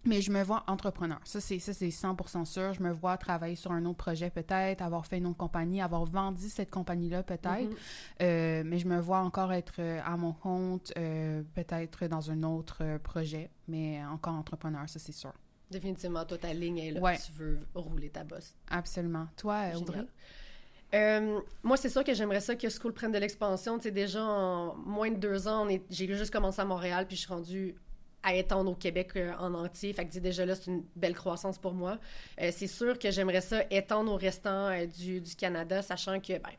Mais je me vois entrepreneur. Ça, c'est ça, c'est 100% sûr. Je me vois travailler sur un autre projet peut-être, avoir fait une autre compagnie, avoir vendu cette compagnie-là peut-être. Mhm. Euh, mais je me vois encore être euh, à mon compte, euh, peut-être dans un autre projet, mais encore entrepreneur, ça c'est sûr. Définitivement, toi, ta ligne est là. Ouais. Tu veux rouler ta bosse. Absolument. Toi, Audrey? Euh, moi, c'est sûr que j'aimerais ça que School prenne de l'expansion. Tu sais, déjà, en moins de deux ans, j'ai juste commencé à Montréal, puis je suis rendue à étendre au Québec euh, en entier. Fait que déjà là, c'est une belle croissance pour moi. Euh, c'est sûr que j'aimerais ça étendre au restant du, du, Canada, sachant que, ben,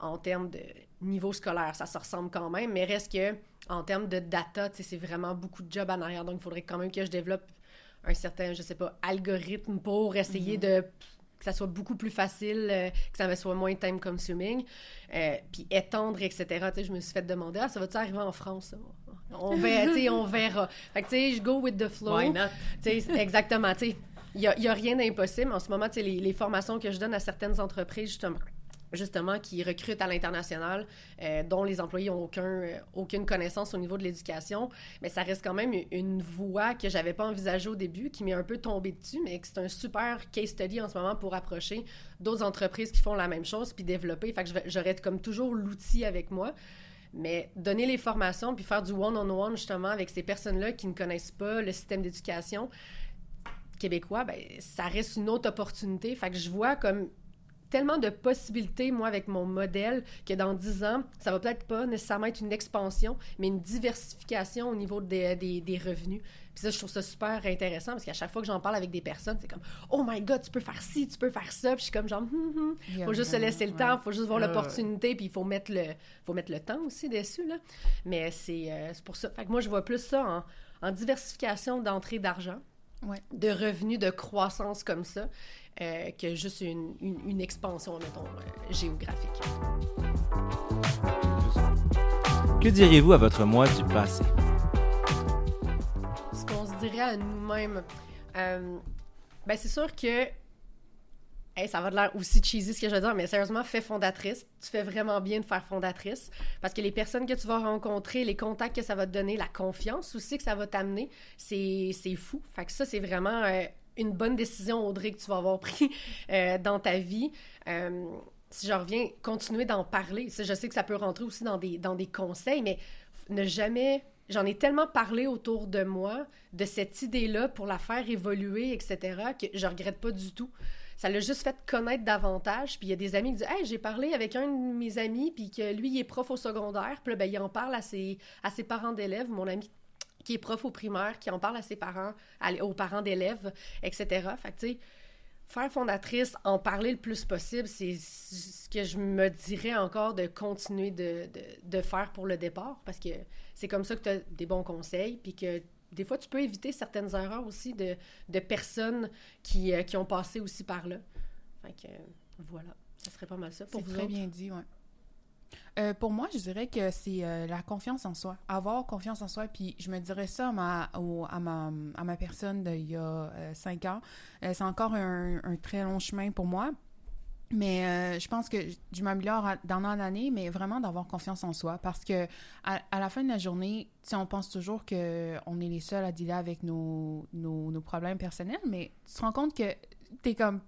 en termes de niveau scolaire, ça se ressemble quand même, mais reste que, en termes de data, c'est vraiment beaucoup de jobs en arrière. Donc, il faudrait quand même que je développe un certain, je sais pas, algorithme pour essayer mm-hmm. de que ça soit beaucoup plus facile, euh, que ça soit moins time consuming, euh, puis étendre, etc. Je me suis fait demander, ah, ça va-tu arriver en France? On verra, on. Fait que, tu sais, je go with the flow. Why not? Tu sais, exactement, tu sais. Il n'y a, y a, rien d'impossible. En ce moment, tu sais, les, les, formations que je donne à certaines entreprises, justement, justement, qui recrutent à l'international, euh, dont les employés n'ont aucun, euh, aucune connaissance au niveau de l'éducation, mais ça reste quand même une voie que j'avais pas envisagée au début, qui m'est un peu tombée dessus, mais que c'est un super case study en ce moment pour approcher d'autres entreprises qui font la même chose, puis développer. Fait que j'aurais comme toujours l'outil avec moi. Mais donner les formations, puis faire du one-on-one, justement, avec ces personnes-là qui ne connaissent pas le système d'éducation québécois, ben, ça reste une autre opportunité. Fait que je vois comme tellement de possibilités, moi, avec mon modèle, que dans 10 ans, ça va peut-être pas nécessairement être une expansion, mais une diversification au niveau des, des, revenus. Puis ça, je trouve ça super intéressant parce qu'à chaque fois que j'en parle avec des personnes, c'est comme Oh my God, tu peux faire ci, tu peux faire ça. Puis je suis comme genre, hum, hum. faut juste se laisser le temps, faut juste voir l'opportunité, puis il faut mettre le, faut mettre le temps aussi dessus. Là. Mais c'est euh, pour ça. Fait que moi, je vois plus ça en, en diversification d'entrée d'argent. de revenus, de croissance comme ça. Euh, que juste une, une, expansion, mettons, euh, géographique. Que diriez-vous à votre moi du passé? Dirait à nous-mêmes, euh, ben c'est sûr que ça va de l'air aussi cheesy ce que je veux dire, mais sérieusement, fais fondatrice. Tu fais vraiment bien de faire fondatrice parce que les personnes que tu vas rencontrer, les contacts que ça va te donner, la confiance aussi que ça va t'amener, c'est fou. Fait que ça, c'est vraiment une bonne décision, Audrey, que tu vas avoir [LAUGHS] pris euh, dans ta vie. Euh, si je reviens, continuer d'en parler. je sais que ça peut rentrer aussi dans des, dans des conseils, mais ne jamais... J'en ai tellement parlé autour de moi de cette idée-là pour la faire évoluer, etc., que je regrette pas du tout. Ça l'a juste fait connaître davantage. Puis il y a des amis qui disent Hey, j'ai parlé avec un de mes amis, puis que lui, il est prof au secondaire. Puis là, ben, il en parle à ses, à ses parents d'élèves. Mon ami qui est prof au primaire, qui en parle à ses parents, aux parents d'élèves, etc. Fait que, tu sais, faire fondatrice, en parler le plus possible, c'est ce que je me dirais encore de continuer de, de, faire pour le départ, parce que c'est comme ça que tu as des bons conseils, puis que des fois, tu peux éviter certaines erreurs aussi de, de personnes qui, euh, qui, ont passé aussi par là. Fait que, voilà, ça serait pas mal ça pour vous C'est très bien dit, ouais. Euh, pour moi, je dirais que c'est euh, la confiance en soi. Avoir confiance en soi. Puis je me dirais ça à ma, à ma, à ma personne d'il y a cinq ans. c'est encore un, très long chemin pour moi. Mais je pense que je m'améliore d'année en année, mais vraiment d'avoir confiance en soi. Parce que à, la fin de la journée, on pense toujours qu'on est les seuls à dealer avec nos, nos, nos problèmes personnels, mais tu te rends compte que tu es comme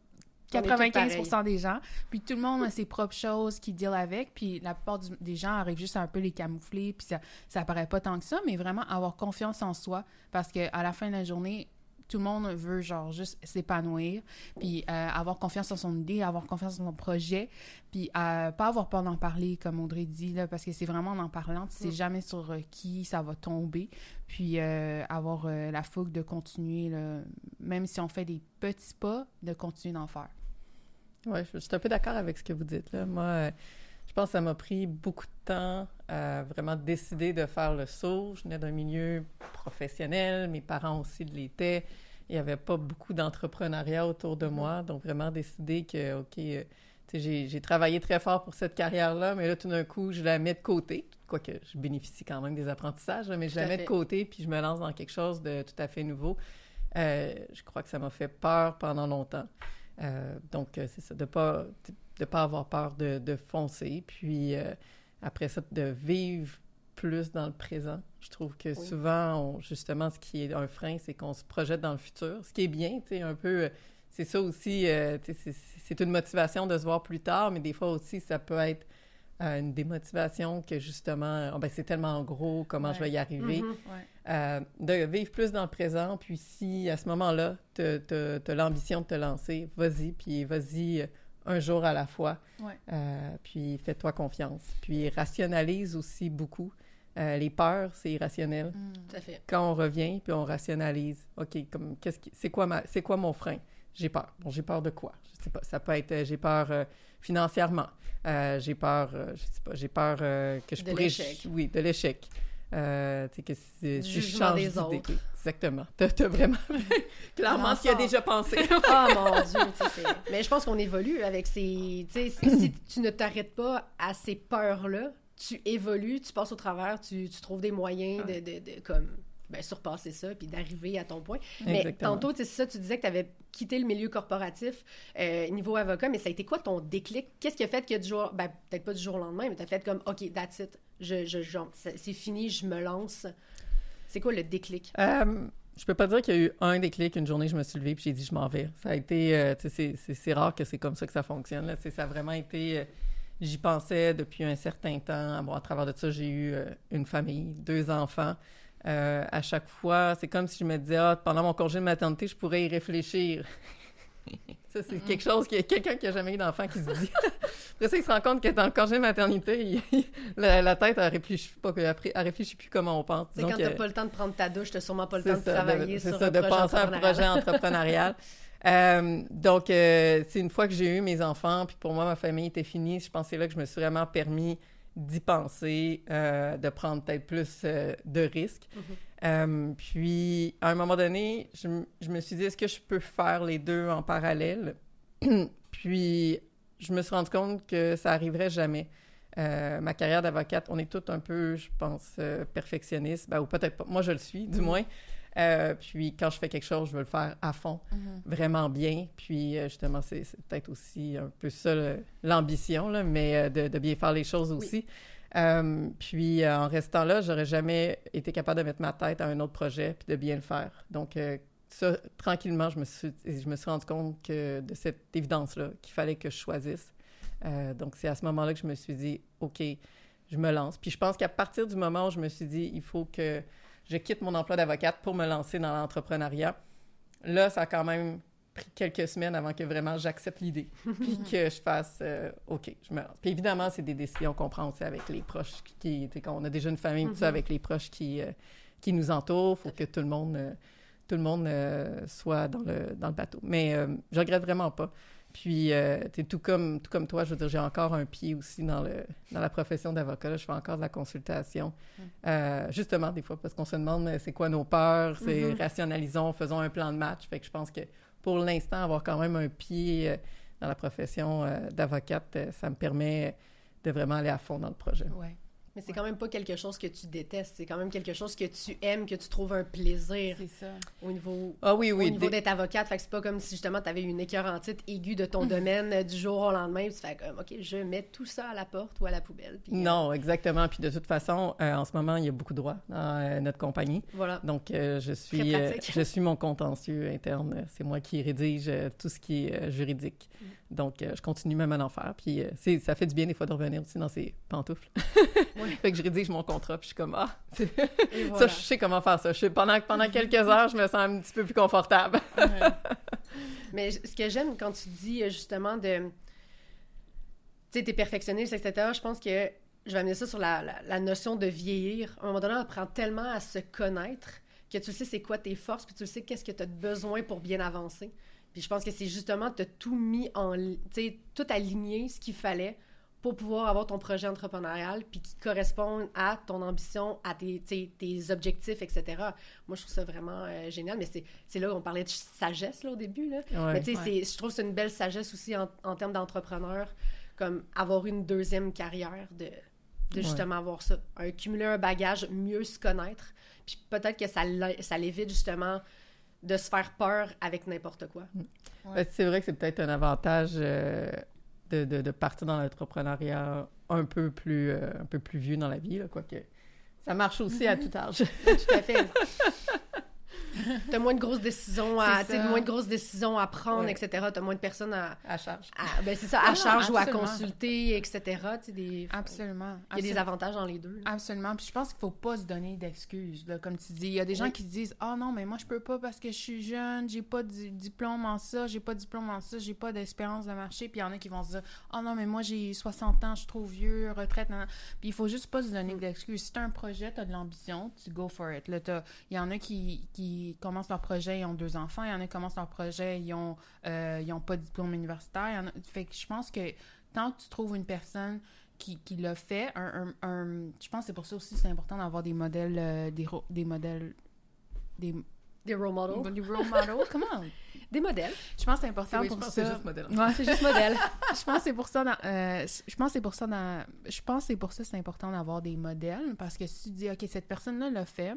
95% des gens. Puis tout le monde a ses propres choses qui deal avec. Puis la plupart des gens arrivent juste à un peu les camoufler. Puis ça, ça paraît pas tant que ça, mais vraiment avoir confiance en soi. Parce qu'à la fin de la journée, tout le monde veut genre juste s'épanouir, puis euh, avoir confiance en son idée, avoir confiance en son projet, puis euh, pas avoir peur d'en parler, comme Audrey dit, là, parce que c'est vraiment en en parlant, tu sais mm. jamais sur euh, qui ça va tomber, puis avoir la fougue de continuer, même si on fait des petits pas, de continuer d'en faire. Oui, je, suis un peu d'accord avec ce que vous dites. Là. Moi, je pense que ça m'a pris beaucoup de temps à vraiment décider de faire le saut. Je venais d'un milieu professionnel, mes parents aussi l'étaient. Il n'y avait pas beaucoup d'entrepreneuriat autour de moi, donc vraiment décider que, OK, euh, j'ai travaillé très fort pour cette carrière-là, mais là, tout d'un coup, je la mets de côté, quoique je bénéficie quand même des apprentissages, mais je la mets de côté, puis je me lance dans quelque chose de tout à fait nouveau. Euh, je crois que ça m'a fait peur pendant longtemps. Euh, donc, euh, c'est ça, de ne pas, de pas avoir peur de, de foncer. Puis, euh, après ça, de vivre plus dans le présent. Je trouve que souvent, justement, ce qui est un frein, c'est qu'on se projette dans le futur. Ce qui est bien, tu sais, un peu... C'est ça aussi, c'est une motivation de se voir plus tard, mais des fois aussi, ça peut être une démotivation que justement, oh, ben, c'est tellement gros, comment je vais y arriver. Mm-hmm. Euh, de vivre plus dans le présent, puis si à ce moment-là, tu as, l'ambition de te lancer, vas-y, puis vas-y un jour à la fois. Ouais. Euh, puis fais-toi confiance. Puis rationalise aussi beaucoup. Euh, les peurs, c'est irrationnel. Mm. Tout à fait. Quand on revient, puis on rationalise, OK, comme qu'est-ce qui, c'est quoi ma, c'est quoi mon frein? J'ai peur. Bon, j'ai peur de quoi? Je sais pas. Ça peut être, euh, j'ai peur euh, financièrement. Euh, j'ai peur, euh, je sais pas, j'ai peur euh, que je De pourrais... l'échec. Oui, de l'échec. Euh, tu sais, que si, si je change des d'idée. autres. Exactement. T'as, t'as vraiment [LAUGHS] clairement ce qu'il a déjà pensé. [LAUGHS] Oh mon Dieu, c'est- [LAUGHS] Mais je pense qu'on évolue avec ces. Tu sais, si si tu ne t'arrêtes pas à ces peurs-là, tu évolues, tu passes au travers, tu, tu trouves des moyens de, de, de, comme ben, surpasser ça puis d'arriver à ton point. Mais tantôt, c'est ça, tu disais que tu avais quitté le milieu corporatif euh, niveau avocat, mais ça a été quoi ton déclic? Qu'est-ce qui a fait que du jour, ben, peut-être pas du jour au lendemain, mais tu as fait comme, OK, that's it, je, je, je- c'est fini, je me lance. C'est quoi le déclic? Euh, je peux pas dire qu'il y a eu un déclic, une journée, je me suis levée puis j'ai dit je m'en vais. Ça a été, euh, c'est- rare que c'est comme ça que ça fonctionne. Là. Ça a vraiment été, euh, j'y pensais depuis un certain temps. Bon, à travers de ça, j'ai eu euh, une famille, deux enfants. Euh, à chaque fois, c'est comme si je me disais, ah, pendant mon congé de maternité, je pourrais y réfléchir. [LAUGHS] ça, c'est quelque chose que quelqu'un qui a jamais eu d'enfant qui se dit. [LAUGHS] Après ça, il se rend compte que dans le congé de maternité, il- [LAUGHS] la, la tête, elle réfléchit pas, elle réfléchit plus comment on pense. C'est quand t'as pas le temps de prendre ta douche, t'as sûrement pas le temps de travailler sur ça, un de projet penser à un projet entrepreneurial. Euh, donc, euh, c'est une fois que j'ai eu mes enfants, puis pour moi, ma famille était finie, je pense que c'est là que je me suis vraiment permis d'y penser, euh, de prendre peut-être plus euh, de risques. Mhm. Euh, puis, à un moment donné, je, me suis dit, est-ce que je peux faire les deux en parallèle? [CLEARS THROAT] puis, je me suis rendu compte que ça arriverait jamais. Euh, ma carrière d'avocate, on est tous un peu, je pense, euh, perfectionnistes, Ben, ou peut-être pas. Moi, je le suis, du Mhm. moins. Euh, puis quand je fais quelque chose, je veux le faire à fond, Mhm. vraiment bien. Puis euh, justement, c'est peut-être aussi un peu ça l'ambition, mais euh, de, de bien faire les choses aussi. Euh, puis euh, en restant là, j'aurais jamais été capable de mettre ma tête à un autre projet puis de bien le faire. Donc euh, ça, tranquillement, je me suis, je me suis rendu compte que de cette évidence-là, qu'il fallait que je choisisse. Donc c'est à ce moment-là que je me suis dit, OK, je me lance. Puis je pense qu'à partir du moment où je me suis dit, il faut que je quitte mon emploi d'avocate pour me lancer dans l'entrepreneuriat, là, ça a quand même pris quelques semaines avant que vraiment j'accepte l'idée, [LAUGHS] puis que je fasse euh, OK, je me lance. Puis évidemment, c'est des décisions qu'on prend aussi avec les proches, qui, quand on a déjà une famille, tout ça, Mhm. avec les proches qui, euh, qui nous entourent, faut que tout le monde, euh, tout le monde soit dans le, dans le bateau. Mais je regrette vraiment pas. Puis, euh, tout comme, tout comme toi, je veux dire, j'ai encore un pied aussi dans, le, dans la profession d'avocat. Je fais encore de la consultation. Euh, justement, des fois, parce qu'on se demande euh, c'est quoi nos peurs, c'est Mhm. rationalisons, faisons un plan de match. Fait que je pense que pour l'instant, avoir quand même un pied euh, dans la profession d'avocate, ça me permet de vraiment aller à fond dans le projet. Ouais, Mais c'est quand même pas quelque chose que tu détestes, c'est quand même quelque chose que tu aimes, que tu trouves un plaisir c'est ça. au niveau, Ah oui, oui. au niveau d'être avocate. Fait que c'est pas comme si justement tu avais une écœurantite aiguë de ton [LAUGHS] domaine euh, du jour au lendemain, puis tu fais comme, OK, je mets tout ça à la porte ou à la poubelle. Puis, euh, Non, exactement. Puis de toute façon, euh, en ce moment, il y a beaucoup de droits dans euh, notre compagnie. Voilà. Donc, euh, je suis euh, je suis mon contentieux interne. C'est moi qui rédige euh, tout ce qui est euh, juridique. Mm. Donc, euh, je continue même à en faire. Puis, euh, c'est- ça fait du bien des fois de revenir aussi dans ses pantoufles. [LAUGHS] Ouais. Fait que je rédige mon contrat, puis je suis comme, ah, [LAUGHS] ça, je sais comment faire ça. Je sais, pendant, pendant quelques heures, je me sens un petit peu plus confortable. [LAUGHS] [LAUGHS] Mais ce que j'aime quand tu dis euh, justement de. Tu sais, t'es perfectionniste, etc., je pense que je vais amener ça sur la, la- la notion de vieillir. À un moment donné, on apprend tellement à se connaître que tu sais c'est quoi tes forces, puis tu sais qu'est-ce que tu as besoin pour bien avancer. Puis je pense que c'est justement, tu as tout mis en. Tu sais, tout aligné, ce qu'il fallait pour pouvoir avoir ton projet entrepreneurial, puis qui correspond à ton ambition, à tes, tes objectifs, etc. Moi, je trouve ça vraiment euh, génial, mais c'est là qu'on parlait de sagesse là, au début. Là. Ouais. Mais tu sais, Ouais. je trouve que c'est une belle sagesse aussi en, en termes d'entrepreneur, comme avoir une deuxième carrière, de, de justement avoir ça. Un, cumuler un bagage, mieux se connaître. Puis peut-être que ça, ça l'évite justement de se faire peur avec n'importe quoi. Ben, c'est vrai que c'est peut-être un avantage euh, de, de, de partir dans l'entrepreneuriat un peu plus euh, un peu plus vieux dans la vie, là, quoique ça marche aussi à tout âge. Tout à fait. [LAUGHS] [LAUGHS] T'as moins de grosses décisions à, moins de grosses décisions à prendre, Ouais. etc. T'as moins de personnes à, À charge. à- ben c'est ça, Ah à non, charge ou à consulter, etc. Des, Absolument. il y a des avantages dans les deux. là. Absolument. Puis je pense qu'il faut pas se donner d'excuses, comme tu dis. Il y a des gens qui disent Ah non, mais moi, je peux pas parce que je suis jeune, j'ai pas de di- diplôme en ça, j'ai pas de diplôme en ça, j'ai pas d'expérience de marché. Puis il y en a qui vont se dire Ah non, mais moi, j'ai 60 ans, je suis trop vieux, retraite. nan, nan. Puis il faut juste pas se donner Mm. d'excuses. Si t'as un projet, t'as de l'ambition, tu go for it. Là, t'as- il y en a qui, qui commencent leur projet, ils ont deux enfants. Il y en a qui commencent leur projet, ils ont, euh, ils ont pas de diplôme universitaire. Il y en a- Fait que je pense que tant que tu trouves une personne qui, qui l'a fait, un, un- un- je pense que c'est pour ça aussi que c'est important d'avoir des modèles, euh, des, ro- des modèles, des, Des role models. des role models. [LAUGHS] Comment? Des modèles. Je pense que c'est important Oui, je pour pense ça. c'est juste modèle. Ouais. C'est juste modèle. [LAUGHS] je pense que c'est pour ça dans, euh, je pense que c'est pour ça dans, je pense c'est pour ça c'est important d'avoir des modèles parce que si tu dis ok cette personne là l'a fait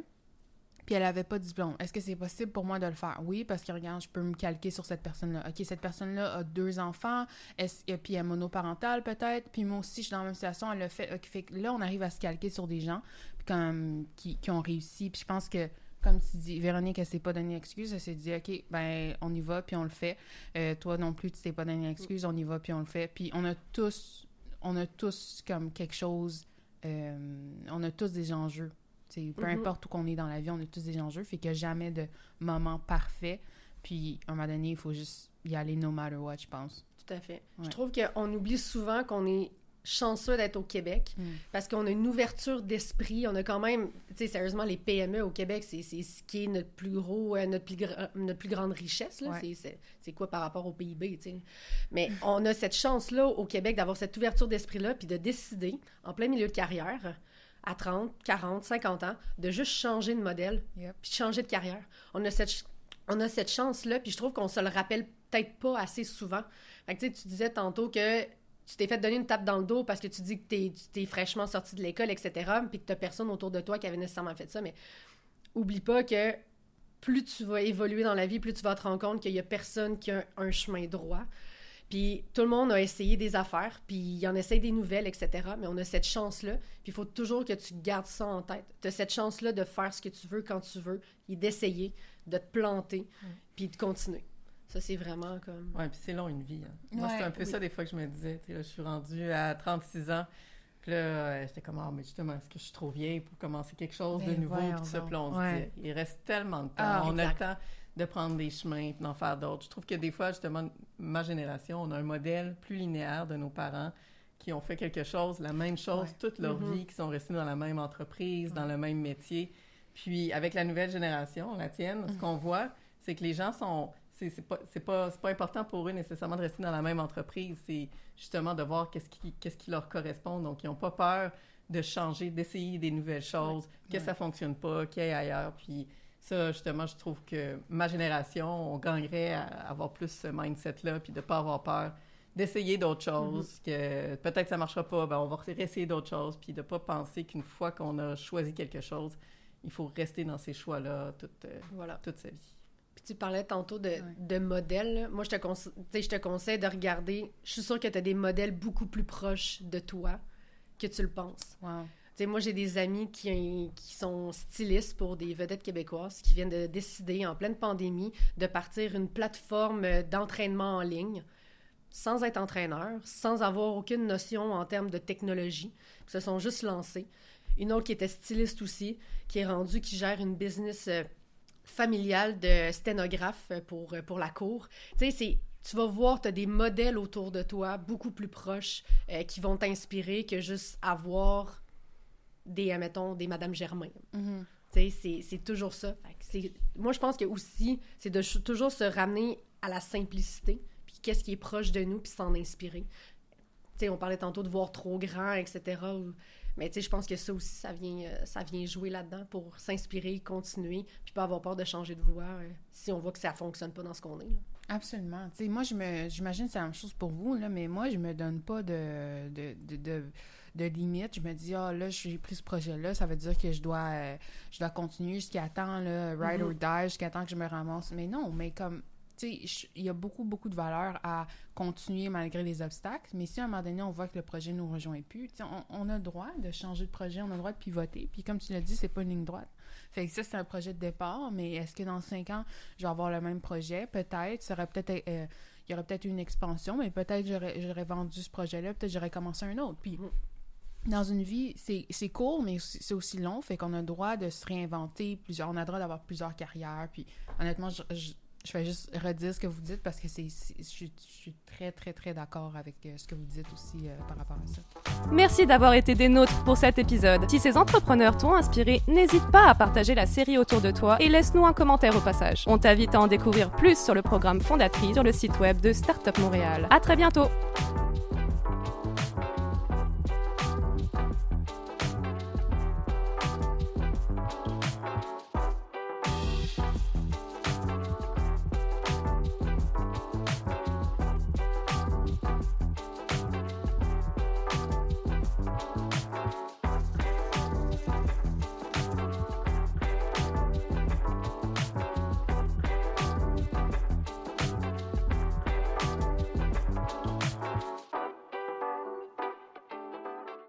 puis elle avait pas de diplôme est-ce que c'est possible pour moi de le faire? Oui parce que regarde je peux me calquer sur cette personne là ok cette personne là a deux enfants et puis elle est monoparentale peut-être puis moi aussi je suis dans la même situation elle le fait que là on arrive à se calquer sur des gens qui ont réussi puis je pense que comme tu dis, Véronique, elle s'est pas donné excuse. Elle s'est dit, OK, ben, on y va, puis on le fait. Euh, toi non plus, tu t'es pas donné excuse, on y va, puis on le fait. Puis on a tous, on a tous comme quelque chose, euh, on a tous des enjeux. T'sais, peu Mhm. importe où qu'on est dans la vie, on a tous des enjeux. Fait qu'il n'y a jamais de moment parfait. Puis, à un moment donné, il faut juste y aller no matter what, je pense. Tout à fait. Ouais. Je trouve qu'on oublie souvent qu'on est chanceux d'être au Québec Mm. parce qu'on a une ouverture d'esprit. On a quand même, tu sais, sérieusement, les PME au Québec, c'est ce qui est notre plus gros, euh, notre plus, gra- notre plus grande richesse. Ouais. C'est quoi par rapport au PIB, tu sais? Mais on a cette chance-là au Québec d'avoir cette ouverture d'esprit-là puis de décider, en plein milieu de carrière, à 30, 40, 50 ans, de juste changer de modèle Yep. puis de changer de carrière. On a cette, on a cette chance-là, puis je trouve qu'on se le rappelle peut-être pas assez souvent. Fait que, tu sais, tu disais tantôt que tu t'es fait donner une tape dans le dos parce que tu dis que t'es, tu t'es fraîchement sorti de l'école, etc., puis que t'as personne autour de toi qui avait nécessairement fait ça, mais oublie pas que plus tu vas évoluer dans la vie, plus tu vas te rendre compte qu'il y a personne qui a un chemin droit. Puis tout le monde a essayé des affaires, puis il en essaye des nouvelles, etc. Mais on a cette chance-là, puis il faut toujours que tu gardes ça en tête. Tu as cette chance-là de faire ce que tu veux quand tu veux, et d'essayer, de te planter, puis de continuer. Ça, c'est vraiment comme... Ouais, puis c'est long une vie. hein. Moi, Ouais, c'est un peu oui. ça des fois que je me disais. Tu sais, là, je suis rendue à 36 ans. Puis là, euh, j'étais comme, ah, mais justement, est-ce que je suis trop vieille pour commencer quelque chose de Ben, nouveau? Puis ça, Ouais. il reste tellement de temps. Ah, on a exact. le temps de prendre des chemins, puis d'en faire d'autres. Je trouve que des fois, justement, ma génération, on a un modèle plus linéaire de nos parents qui ont fait quelque chose, la même chose Ouais. toute leur Mhm. vie, qui sont restés dans la même entreprise, dans le même métier. Puis avec la nouvelle génération, la tienne, ce qu'on voit, c'est que les gens sont... C'est pas, pas, pas important pour eux nécessairement de rester dans la même entreprise. C'est justement de voir qu'est-ce qui, qu'est-ce qui leur correspond. Donc, ils n'ont pas peur de changer, d'essayer des nouvelles choses, que ça fonctionne pas, qu'il y ait ailleurs. Puis ça, justement, je trouve que ma génération, on gagnerait à avoir plus ce mindset-là, puis de pas avoir peur d'essayer d'autres choses, que peut-être ça marchera pas, ben on va réessayer d'autres choses, puis de pas penser qu'une fois qu'on a choisi quelque chose, il faut rester dans ces choix-là toute, euh, Voilà. toute sa vie. Puis tu parlais tantôt de, Ouais. de modèles. Moi, je te, conse- je te conseille de regarder. Je suis sûre que tu as des modèles beaucoup plus proches de toi que tu le penses. Wow. Moi, j'ai des amis qui, qui sont stylistes pour des vedettes québécoises qui viennent de décider, en pleine pandémie, de partir une plateforme d'entraînement en ligne sans être entraîneur, sans avoir aucune notion en termes de technologie. Ils se sont juste lancés. Une autre qui était styliste aussi, qui est rendue, qui gère une business euh, familiale de sténographe pour, euh, pour la cour. Tu sais, tu vas voir, tu as des modèles autour de toi beaucoup plus proches euh, qui vont t'inspirer que juste avoir des, mettons, des Madame Germain. Tu sais, c'est- toujours ça. Moi, je pense que aussi, c'est de toujours se ramener à la simplicité, puis qu'est-ce qui est proche de nous, puis s'en inspirer. Tu sais, on parlait tantôt de voir trop grand, etc. ou- Mais tu sais, je pense que ça aussi, ça vient, euh, ça vient jouer là-dedans pour s'inspirer, continuer, puis pas avoir peur de changer de voie euh, si on voit que ça fonctionne pas dans ce qu'on est. là. Absolument. Tu sais, moi, j'imagine que c'est la même chose pour vous, là, mais moi, je me donne pas de, de, de, de, de limite. Je me dis, ah, là, j'ai pris ce projet-là, ça veut dire que je dois, euh, je dois continuer jusqu'à temps, là, ride Mhm. or die, jusqu'à temps que je me ramasse. Mais non, mais comme, tu sais, il y a beaucoup, beaucoup de valeur à continuer malgré les obstacles, mais si à un moment donné, on voit que le projet ne nous rejoint plus, tu sais, on, on, a le droit de changer de projet, on a le droit de pivoter, puis comme tu l'as dit, c'est pas une ligne droite. Fait que ça, c'est un projet de départ, mais est-ce que dans cinq ans, je vais avoir le même projet? Peut-être, ça aurait peut-être... Euh, il y aurait peut-être une expansion, mais peut-être j'aurais vendu ce projet-là, peut-être j'aurais commencé un autre. Puis, mm. Dans une vie, c'est court, mais c'est aussi long, fait qu'on a le droit de se réinventer, plusieurs, on a le droit d'avoir plusieurs carrières. Puis, honnêtement, je, je vais juste redire ce que vous dites parce que c'est, je, suis, très, très, très d'accord avec euh, ce que vous dites aussi euh, par rapport à ça. Merci d'avoir été des nôtres pour cet épisode. Si ces entrepreneurs t'ont inspiré, n'hésite pas à partager la série autour de toi et laisse-nous un commentaire au passage. On t'invite à en découvrir plus sur le programme Fondatrice sur le site web de Startup Montréal. À très bientôt!